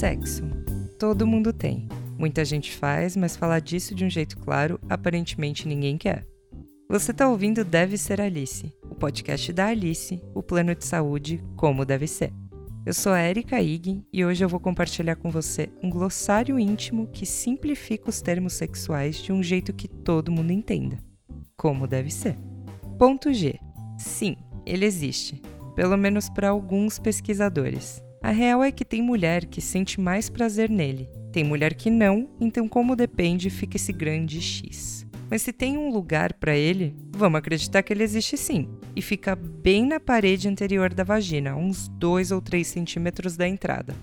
Sexo. Todo mundo tem. Muita gente faz, mas falar disso de um jeito claro, aparentemente ninguém quer. Você está ouvindo Deve Ser Alice, o podcast da Alice, o plano de saúde como deve ser. Eu sou a Erika Ig e hoje eu vou compartilhar com você um glossário íntimo que simplifica os termos sexuais de um jeito que todo mundo entenda. Como deve ser. Ponto G. Sim, ele existe. Pelo menos para alguns pesquisadores. A real é que tem mulher que sente mais prazer nele. Tem mulher que não, então, como depende, fica esse grande X. Mas se tem um lugar para ele, vamos acreditar que ele existe sim. E fica bem na parede anterior da vagina, uns 2 ou 3 centímetros da entrada.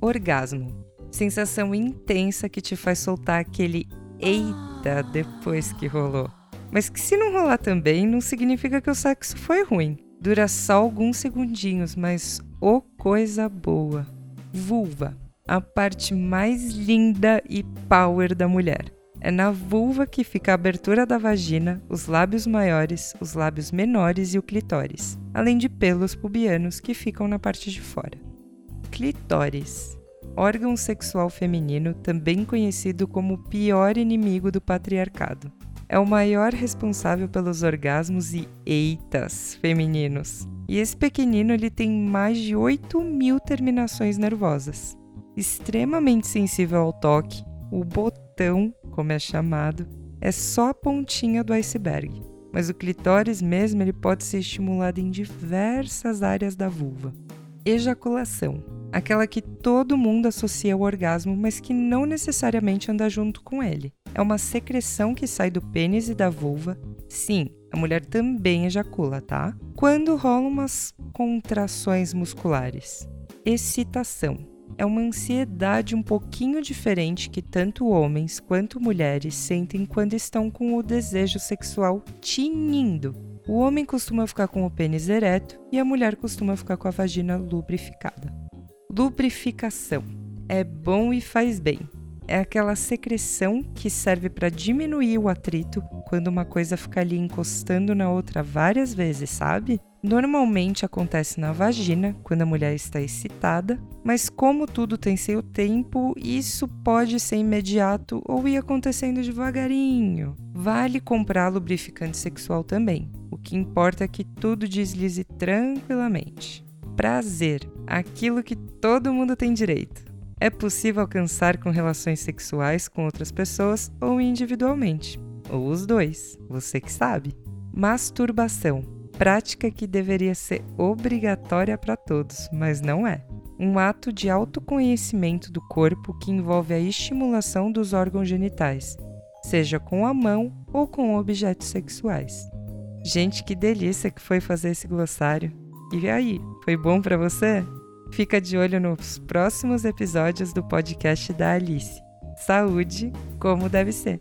Orgasmo. Sensação intensa que te faz soltar aquele eita depois que rolou. Mas que se não rolar também, não significa que o sexo foi ruim. Dura só alguns segundinhos, mas oh, coisa boa. Vulva, a parte mais linda e power da mulher. É na vulva que fica a abertura da vagina, os lábios maiores, os lábios menores e o clitóris, além de pelos pubianos que ficam na parte de fora. Clitóris, órgão sexual feminino também conhecido como o pior inimigo do patriarcado é o maior responsável pelos orgasmos e eitas femininos. E esse pequenino ele tem mais de 8 mil terminações nervosas. Extremamente sensível ao toque, o botão, como é chamado, é só a pontinha do iceberg. Mas o clitóris mesmo ele pode ser estimulado em diversas áreas da vulva. Ejaculação, aquela que todo mundo associa ao orgasmo, mas que não necessariamente anda junto com ele é uma secreção que sai do pênis e da vulva. Sim, a mulher também ejacula, tá? Quando rolam umas contrações musculares. Excitação é uma ansiedade um pouquinho diferente que tanto homens quanto mulheres sentem quando estão com o desejo sexual tinindo. O homem costuma ficar com o pênis ereto e a mulher costuma ficar com a vagina lubrificada. Lubrificação é bom e faz bem, é aquela secreção que serve para diminuir o atrito quando uma coisa fica ali encostando na outra várias vezes, sabe? Normalmente acontece na vagina, quando a mulher está excitada, mas como tudo tem seu tempo, isso pode ser imediato ou ir acontecendo devagarinho. Vale comprar lubrificante sexual também. O que importa é que tudo deslize tranquilamente. Prazer, aquilo que todo mundo tem direito é possível alcançar com relações sexuais com outras pessoas ou individualmente, ou os dois, você que sabe. Masturbação prática que deveria ser obrigatória para todos, mas não é. Um ato de autoconhecimento do corpo que envolve a estimulação dos órgãos genitais, seja com a mão ou com objetos sexuais. Gente, que delícia que foi fazer esse glossário. E aí, foi bom para você? Fica de olho nos próximos episódios do podcast da Alice. Saúde como deve ser.